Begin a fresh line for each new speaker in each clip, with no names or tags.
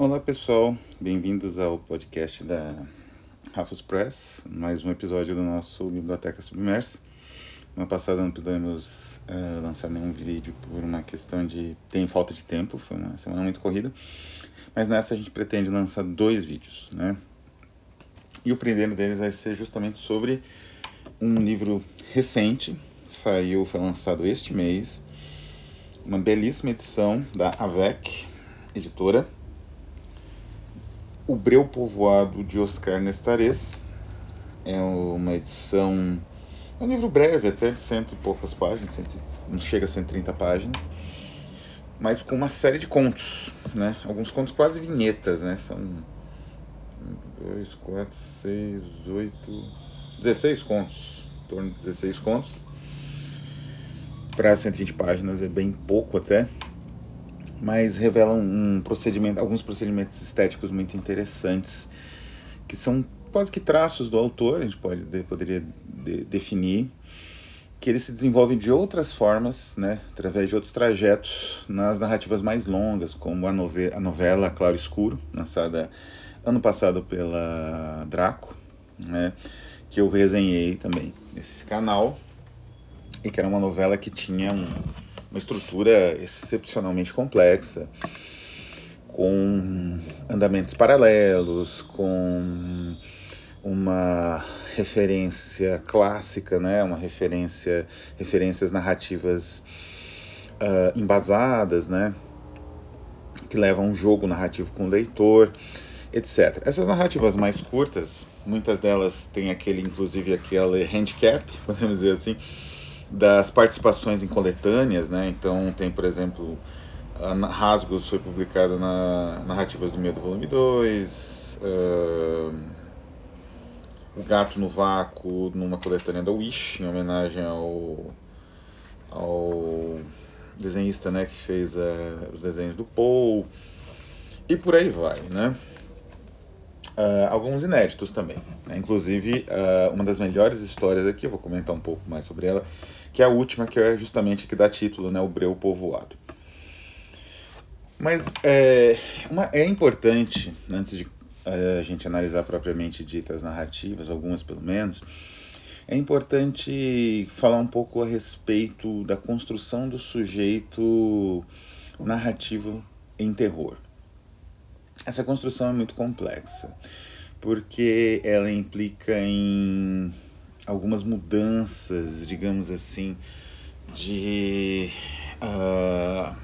Olá pessoal, bem-vindos ao podcast da Rafus Press, mais um episódio do nosso Biblioteca Submersa. No passado não pudemos uh, lançar nenhum vídeo por uma questão de tem falta de tempo, foi uma semana muito corrida, mas nessa a gente pretende lançar dois vídeos, né? E o primeiro deles vai ser justamente sobre um livro recente, saiu, foi lançado este mês, uma belíssima edição da AVEC, editora, O Breu Povoado de Oscar Nestares. É uma edição, é um livro breve, até de cento e poucas páginas, cento, não chega a 130 páginas, mas com uma série de contos, né? Alguns contos quase vinhetas, né? São 2, 4, 6, 8, 16 contos, em torno de 16 contos para 120 páginas é bem pouco até, mas revelam um procedimento, alguns procedimentos estéticos muito interessantes, que são quase que traços do autor, a gente pode, poderia de, definir, que ele se desenvolve de outras formas, né, através de outros trajetos, nas narrativas mais longas, como a, nove, a novela Claro Escuro, lançada ano passado pela Draco, né, que eu resenhei também nesse canal, e que era uma novela que tinha um, uma estrutura excepcionalmente complexa, com andamentos paralelos, com uma referência clássica, né? uma referência, referências narrativas uh, embasadas, né? que levam um jogo narrativo com o leitor, etc. Essas narrativas mais curtas, muitas delas têm aquele, inclusive aquele handicap, podemos dizer assim, das participações em coletâneas, né? Então tem, por exemplo, Rasgos foi publicado na Narrativas do Medo, volume 2, uh, O Gato no Vácuo, numa coletânea da Wish, em homenagem ao, ao desenhista né, que fez uh, os desenhos do Paul, e por aí vai, né? Uh, alguns inéditos também. Né? Inclusive, uh, uma das melhores histórias aqui, eu vou comentar um pouco mais sobre ela, que é a última, que é justamente a que dá título, né, o Breu Povoado. Mas é, uma, é importante, antes de é, a gente analisar propriamente ditas narrativas, algumas pelo menos, é importante falar um pouco a respeito da construção do sujeito narrativo em terror. Essa construção é muito complexa, porque ela implica em algumas mudanças, digamos assim, de. Uh,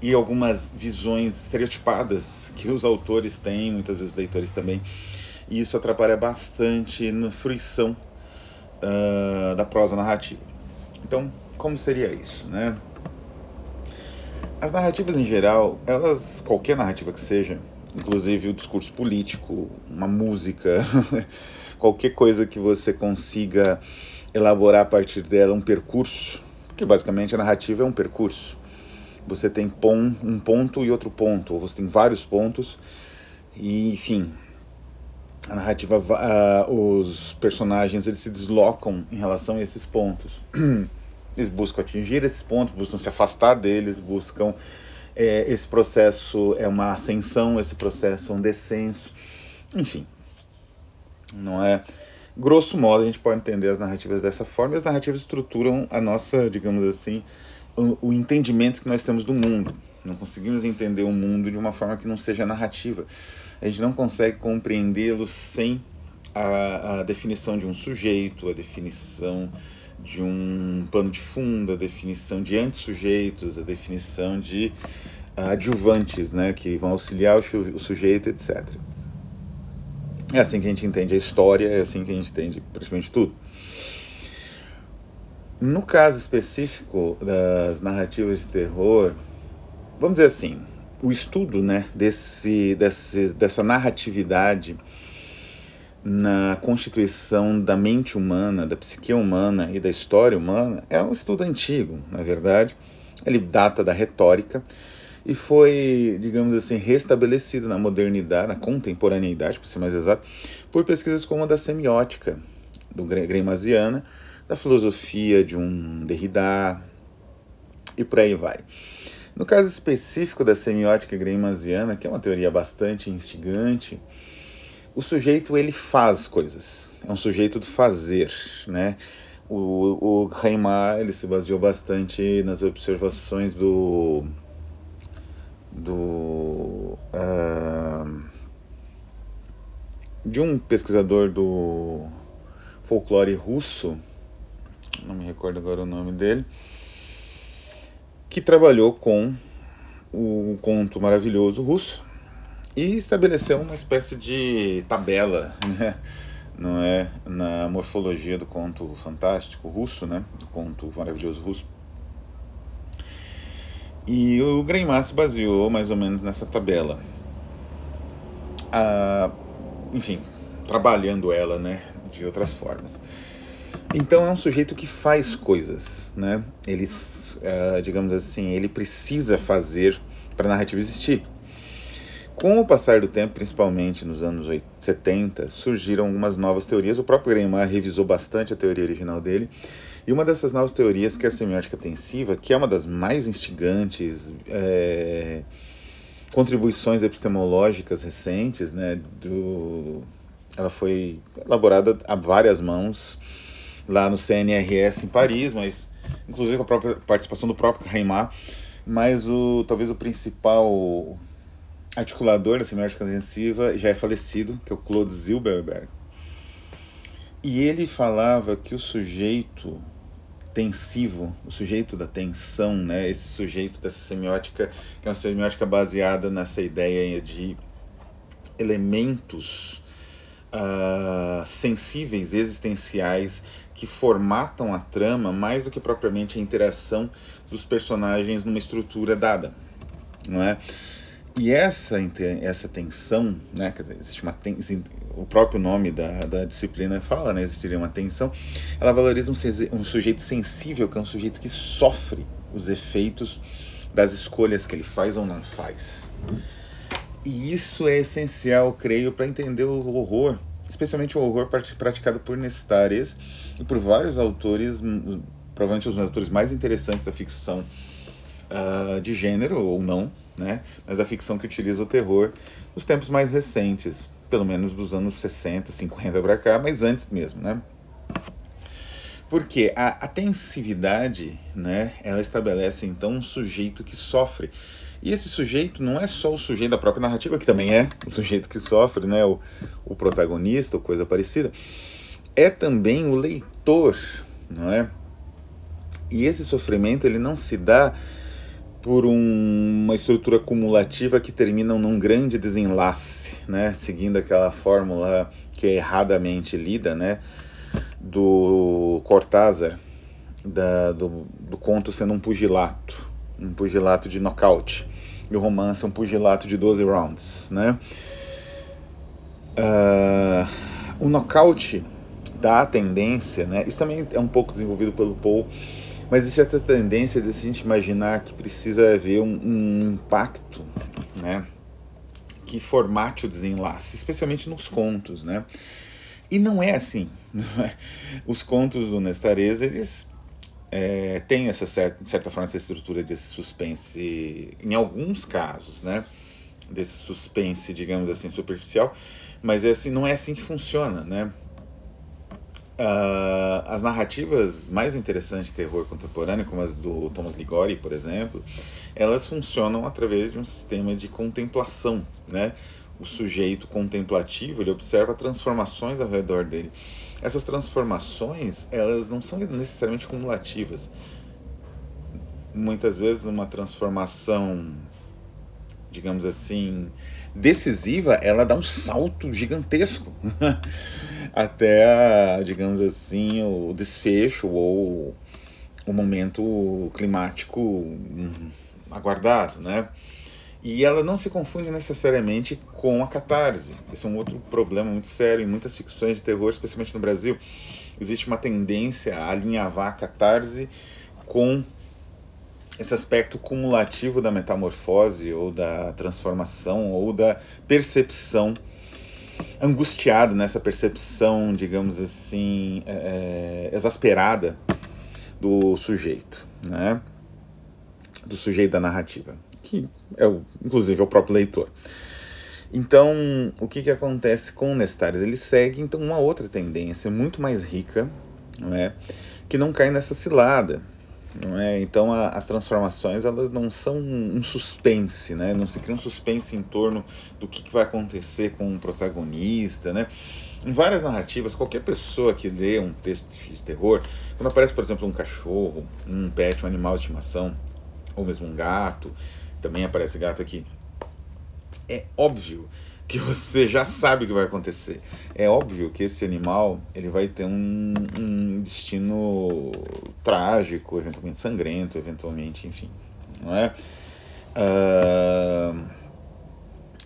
e algumas visões estereotipadas que os autores têm, muitas vezes leitores também, e isso atrapalha bastante na fruição uh, da prosa narrativa. Então, como seria isso, né? As narrativas em geral, elas, qualquer narrativa que seja, inclusive o discurso político, uma música, qualquer coisa que você consiga elaborar a partir dela um percurso, porque basicamente a narrativa é um percurso. Você tem pon, um ponto e outro ponto, ou você tem vários pontos, e enfim, a narrativa, uh, os personagens eles se deslocam em relação a esses pontos. Eles buscam atingir esses pontos, buscam se afastar deles, buscam. É, esse processo é uma ascensão, esse processo é um descenso. Enfim, não é? Grosso modo, a gente pode entender as narrativas dessa forma, e as narrativas estruturam a nossa, digamos assim, o, o entendimento que nós temos do mundo. Não conseguimos entender o mundo de uma forma que não seja narrativa. A gente não consegue compreendê-lo sem a, a definição de um sujeito, a definição de um pano de fundo, a definição de antissujeitos, a definição de adjuvantes, né, que vão auxiliar o, o sujeito, etc. É assim que a gente entende a história, é assim que a gente entende praticamente tudo. No caso específico das narrativas de terror, vamos dizer assim, o estudo né, desse, desse, dessa narratividade na constituição da mente humana, da psique humana e da história humana é um estudo antigo, na verdade. Ele data da retórica e foi, digamos assim, restabelecido na modernidade, na contemporaneidade, para ser mais exato, por pesquisas como a da semiótica do Greimmasiana, da filosofia de um Derrida e por aí vai. No caso específico da semiótica greimasiana, que é uma teoria bastante instigante, o sujeito ele faz coisas, é um sujeito do fazer, né? O, o Reimar ele se baseou bastante nas observações do do uh, de um pesquisador do folclore russo, não me recordo agora o nome dele, que trabalhou com o conto maravilhoso russo e estabeleceu uma espécie de tabela, né? não é, na morfologia do conto fantástico russo, né, do conto maravilhoso russo. E o Greimar se baseou mais ou menos nessa tabela. Ah, enfim, trabalhando ela, né, de outras formas. Então é um sujeito que faz coisas, né? Ele, uh, digamos assim, ele precisa fazer para a narrativa existir. Com o passar do tempo, principalmente nos anos 70, surgiram algumas novas teorias. O próprio Greimar revisou bastante a teoria original dele. E uma dessas novas teorias, que é a semiótica tensiva, que é uma das mais instigantes é, contribuições epistemológicas recentes, né, do, ela foi elaborada a várias mãos lá no CNRS em Paris, mas inclusive com a própria participação do próprio Reimar, mas o talvez o principal articulador da semiótica intensiva já é falecido, que é o Claude Zilberberg. E ele falava que o sujeito tensivo, o sujeito da tensão, né, esse sujeito dessa semiótica, que é uma semiótica baseada nessa ideia de elementos uh, sensíveis, existenciais, que formatam a trama mais do que propriamente a interação dos personagens numa estrutura dada, não é? E essa, essa tensão, né, dizer, existe uma ten, o próprio nome da, da disciplina fala, né, existiria uma tensão, ela valoriza um, um sujeito sensível, que é um sujeito que sofre os efeitos das escolhas que ele faz ou não faz. E isso é essencial, creio, para entender o horror, especialmente o horror praticado por Nestares e por vários autores, provavelmente os autores mais interessantes da ficção uh, de gênero ou não, né? mas a ficção que utiliza o terror nos tempos mais recentes, pelo menos dos anos 60, 50 para cá, mas antes mesmo. Né? Porque a, a tensividade, né, ela estabelece então um sujeito que sofre e esse sujeito não é só o sujeito da própria narrativa, que também é o sujeito que sofre, né, o, o protagonista ou coisa parecida, é também o leitor, não é? E esse sofrimento ele não se dá por um, uma estrutura cumulativa que termina num grande desenlace, né, seguindo aquela fórmula que é erradamente lida, né, do Cortázar, da, do, do conto sendo um pugilato, um pugilato de nocaute e o romance é um pugilato de 12 rounds, né? Uh, o nocaute dá a tendência, né? Isso também é um pouco desenvolvido pelo Paul, mas existe essa tendência de a gente imaginar que precisa haver um, um impacto, né? Que formate o desenlace, especialmente nos contos, né? E não é assim. Os contos do Nestareza, eles é, tem essa certa, de certa forma essa estrutura desse suspense em alguns casos, né? Desse suspense, digamos assim, superficial, mas é assim, não é assim que funciona, né? Uh, as narrativas mais interessantes de terror contemporâneo, como as do Thomas Ligori, por exemplo, elas funcionam através de um sistema de contemplação, né? O sujeito contemplativo, ele observa transformações ao redor dele essas transformações elas não são necessariamente cumulativas. Muitas vezes uma transformação, digamos assim, decisiva, ela dá um salto gigantesco até, digamos assim, o desfecho ou o momento climático hum, aguardado, né? E ela não se confunde necessariamente com a catarse. Esse é um outro problema muito sério em muitas ficções de terror, especialmente no Brasil. Existe uma tendência a alinhavar a catarse com esse aspecto cumulativo da metamorfose ou da transformação ou da percepção angustiado nessa percepção, digamos assim, é, exasperada do sujeito, né? do sujeito da narrativa, que é o, inclusive é o próprio leitor. Então, o que, que acontece com Nestares? Ele segue então uma outra tendência muito mais rica, não é? que não cai nessa cilada. É? Então a, as transformações elas não são um suspense, né? não se cria um suspense em torno do que, que vai acontecer com o protagonista. Né? Em várias narrativas, qualquer pessoa que lê um texto de terror, quando aparece, por exemplo, um cachorro, um pet, um animal de estimação, ou mesmo um gato, também aparece gato aqui, é óbvio que você já sabe o que vai acontecer. É óbvio que esse animal ele vai ter um, um destino trágico, eventualmente sangrento, eventualmente, enfim, não é? Uh,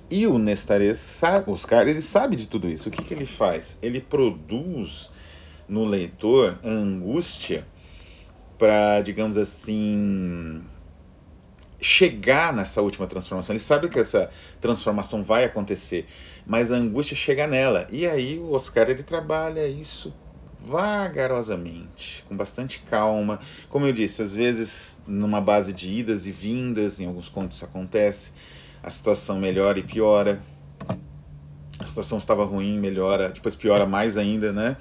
e o Nestares sabe, Oscar, ele sabe de tudo isso. O que, que ele faz? Ele produz no leitor angústia para, digamos assim, chegar nessa última transformação. Ele sabe que essa transformação vai acontecer, mas a angústia chega nela. E aí o Oscar ele trabalha isso vagarosamente, com bastante calma. Como eu disse, às vezes numa base de idas e vindas, em alguns contos acontece. A situação melhora e piora. A situação estava ruim, melhora, depois piora mais ainda, né?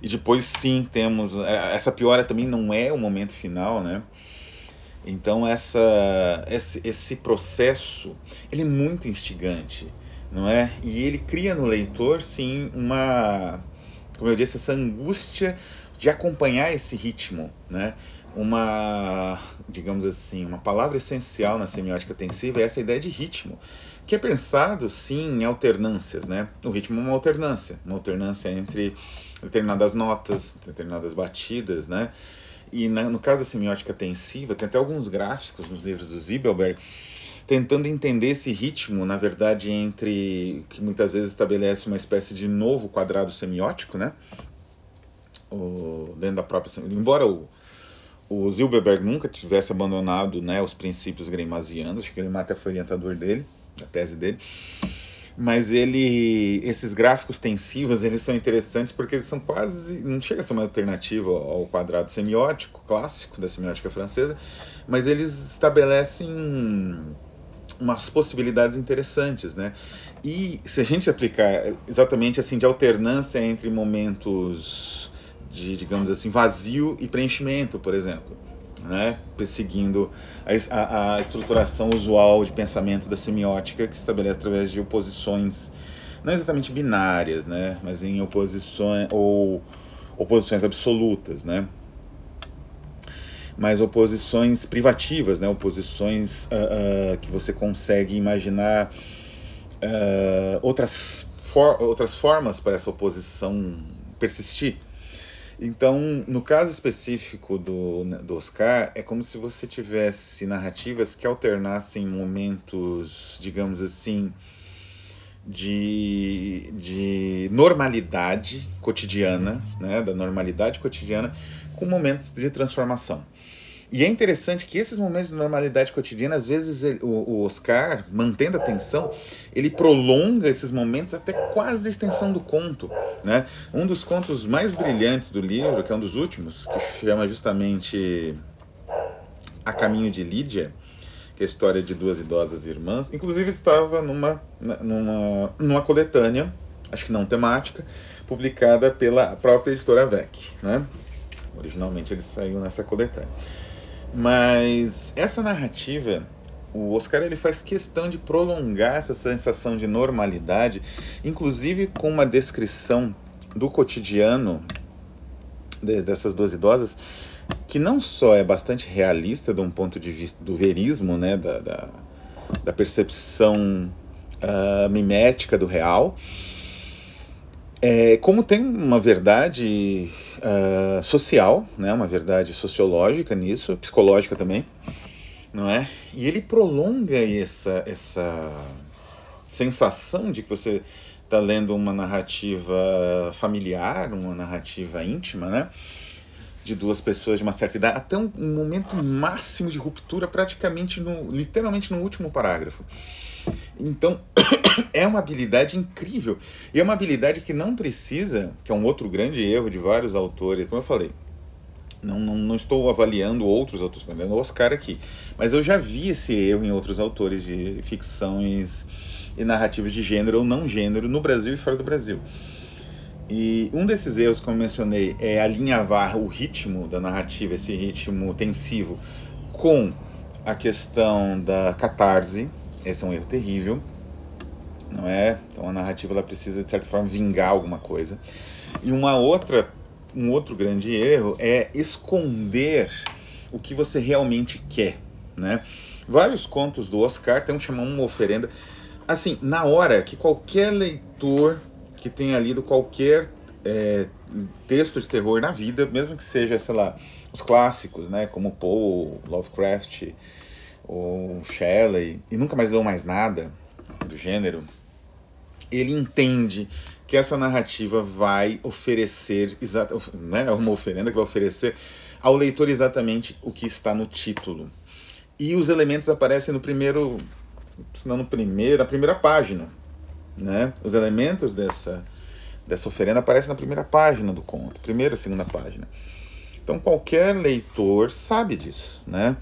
E depois sim temos é, essa piora também não é o momento final, né? Então essa, esse, esse processo ele é muito instigante, não é? E ele cria no leitor sim uma, como eu disse, essa angústia de acompanhar esse ritmo, né? Uma, digamos assim, uma palavra essencial na semiótica tensiva é essa ideia de ritmo, que é pensado sim em alternâncias, né? O ritmo é uma alternância, uma alternância entre determinadas notas, determinadas batidas, né? E na, no caso da semiótica tensiva, tem até alguns gráficos nos livros do Zibelberg tentando entender esse ritmo, na verdade, entre que muitas vezes estabelece uma espécie de novo quadrado semiótico, né? O, dentro da própria embora o, o Zilberberg nunca tivesse abandonado né, os princípios greimasianos, acho que ele até foi orientador dele, da tese dele, mas ele esses gráficos tensivos eles são interessantes porque eles são quase não chega a ser uma alternativa ao quadrado semiótico clássico da semiótica francesa mas eles estabelecem umas possibilidades interessantes né? E se a gente aplicar exatamente assim de alternância entre momentos de digamos assim vazio e preenchimento por exemplo né, perseguindo a, a, estruturação usual de pensamento da semiótica que se estabelece através de oposições não exatamente binárias, né, mas em oposições ou oposições absolutas, né, mas oposições privativas, né, oposições uh, uh, que você consegue imaginar uh, outras, for outras formas para essa oposição persistir. Então, no caso específico do, do Oscar, é como se você tivesse narrativas que alternassem momentos, digamos assim, de, de normalidade cotidiana, né, da normalidade cotidiana, com momentos de transformação. E é interessante que esses momentos de normalidade cotidiana, às vezes ele, o, o, Oscar, mantendo a tensão, ele prolonga esses momentos até quase a extensão do conto. Né? Um dos contos mais brilhantes do livro, que é um dos últimos, que chama justamente A Caminho de Lídia, que é a história de duas idosas irmãs, inclusive estava numa, numa, numa coletânea, acho que não temática, publicada pela própria editora VEC. Né? Originalmente ele saiu nessa coletânea. Mas essa narrativa, o Oscar ele faz questão de prolongar essa sensação de normalidade, inclusive com uma descrição do cotidiano dessas duas idosas, que não só é bastante realista de um ponto de vista do verismo, né, da, da, da percepção uh, mimética do real, é, como tem uma verdade uh, social, né, uma verdade sociológica nisso, psicológica também, não é? E ele prolonga essa, essa sensação de que você está lendo uma narrativa familiar, uma narrativa íntima, né? De duas pessoas de uma certa idade, até um, um momento máximo de ruptura, praticamente no, literalmente no último parágrafo. Então, é uma habilidade incrível. E é uma habilidade que não precisa, que é um outro grande erro de vários autores, como eu falei, Não, não, não estou avaliando outros autores, estou avaliando Oscar aqui. Mas eu já vi esse erro em outros autores de ficções e narrativas de gênero ou não gênero no Brasil e fora do Brasil. E um desses erros, como mencionei, é alinhavar o ritmo da narrativa, esse ritmo tensivo, com a questão da catarse. Esse é um erro terrível, não é? Então a narrativa ela precisa de certa forma vingar alguma coisa. E uma outra um outro grande erro é esconder o que você realmente quer, né? Vários contos do Oscar tem um uma oferenda. Assim, na hora que qualquer leitor que tenha lido qualquer é, texto de terror na vida, mesmo que seja, sei lá, os clássicos, né, como Poe, Lovecraft ou Shelley, e nunca mais leu mais nada do gênero, ele entende que essa narrativa vai oferecer, né, é uma oferenda que vai oferecer ao leitor exatamente o que está no título. E os elementos aparecem no primeiro, se não no primeiro, na primeira página, né? Os elementos dessa dessa oferenda aparecem na primeira página do conto, primeira, segunda página. Então qualquer leitor sabe disso, né?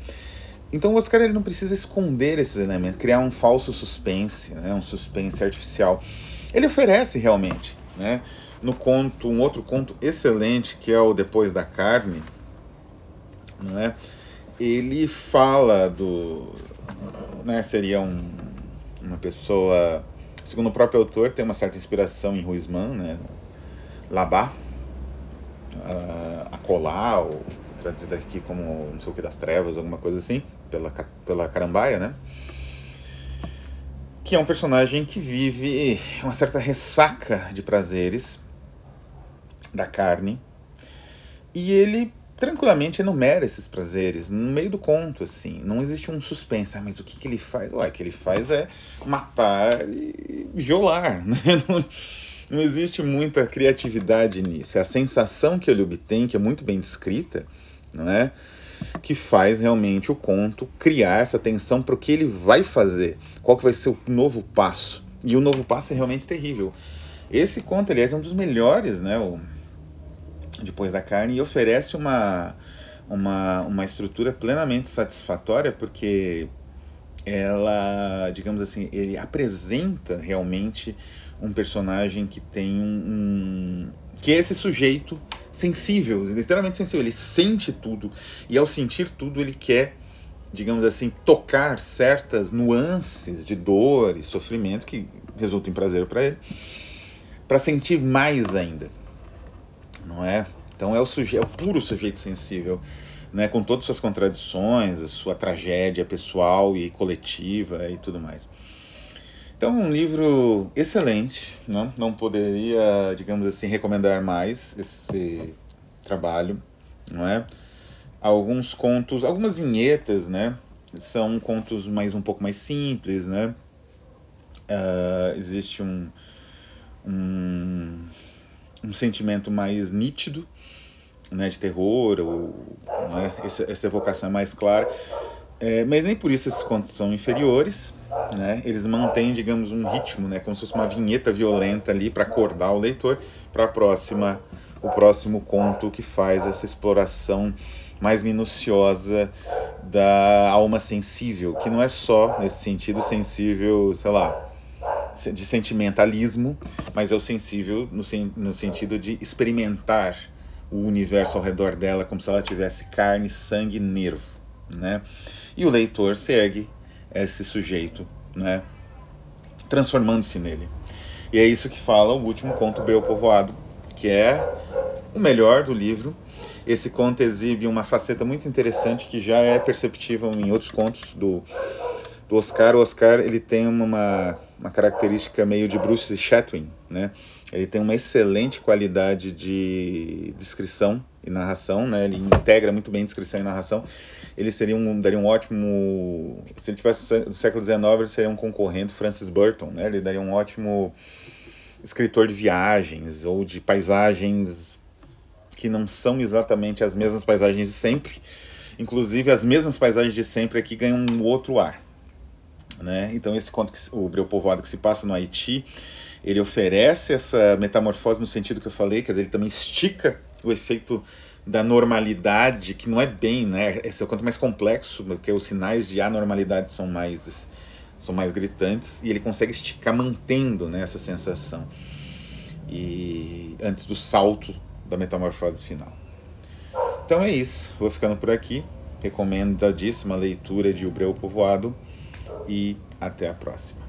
Então o Oscar ele não precisa esconder esses elementos, criar um falso suspense, né? um suspense artificial ele oferece realmente, né? No conto, um outro conto excelente que é o Depois da Carne, não é? Ele fala do, né? Seria um, uma pessoa, segundo o próprio autor, tem uma certa inspiração em Ruizman, né? Labá, a colar, ou traduzido aqui como não sei o que das trevas, alguma coisa assim, pela, pela carambaia, né? que é um personagem que vive uma certa ressaca de prazeres da carne e ele tranquilamente enumera esses prazeres no meio do conto, assim. Não existe um suspense. Ah, mas o que, que ele faz? Ué, o que ele faz é matar e violar, né? Não, não existe muita criatividade nisso. É a sensação que ele obtém, que é muito bem descrita, não é? Que faz realmente o conto criar essa tensão para o que ele vai fazer, qual que vai ser o novo passo. E o novo passo é realmente terrível. Esse conto, aliás, é um dos melhores, né? O Depois da Carne, e oferece uma, uma, uma estrutura plenamente satisfatória, porque ela, digamos assim, ele apresenta realmente um personagem que tem um, um que é esse sujeito sensível, literalmente sensível. Ele sente tudo e ao sentir tudo ele quer, digamos assim, tocar certas nuances de dor e sofrimento que resultam em prazer para ele, para sentir mais ainda, não é? Então é o sujeito, é o puro sujeito sensível, né, com todas as suas contradições, a sua tragédia pessoal e coletiva e tudo mais. Então, um livro excelente, não, não poderia, digamos assim, recomendar mais esse trabalho, não é? Alguns contos, algumas vinhetas, né? São contos mais um pouco mais simples, né? Uh, existe um, um, um sentimento mais nítido, né, de terror, ou né, essa, essa evocação é mais clara. É, mas nem por isso esses contos são inferiores, né? Eles mantêm, digamos, um ritmo, né? Como se fosse uma vinheta violenta ali para acordar o leitor para a próxima, o próximo conto que faz essa exploração mais minuciosa da alma sensível, que não é só nesse sentido sensível, sei lá, de sentimentalismo, mas é o sensível no, sen no sentido de experimentar o universo ao redor dela como se ela tivesse carne, sangue, nervo, né? E o leitor segue esse sujeito, né? Transformando-se nele. E é isso que fala o último conto Breu Povoado, que é o melhor do livro. Esse conto exibe uma faceta muito interessante que já é perceptível em outros contos do, do Oscar. O Oscar ele tem uma, uma característica meio de Bruce Chatwin, né? Ele tem uma excelente qualidade de descrição e narração, né? Ele integra muito bem descrição e narração ele seria um, daria um ótimo. Se ele tivesse do século XIX, ele seria um concorrente Francis Burton, né? Ele daria um ótimo escritor de viagens ou de paisagens que não são exatamente as mesmas paisagens de sempre. Inclusive, as mesmas paisagens de sempre aqui ganham um outro ar. Né? Então, esse conto, que, o Breu Povoado, que se passa no Haiti, ele oferece essa metamorfose no sentido que eu falei, quer dizer, ele também estica o efeito da normalidade, que não é bem, né? Esse é o quanto mais complexo, porque os sinais de anormalidade são mais são mais gritantes e ele consegue esticar mantendo né, essa sensação e antes do salto da metamorfose final. Então é isso, vou ficando por aqui. Recomendadíssima leitura de O Breu Povoado e até a próxima.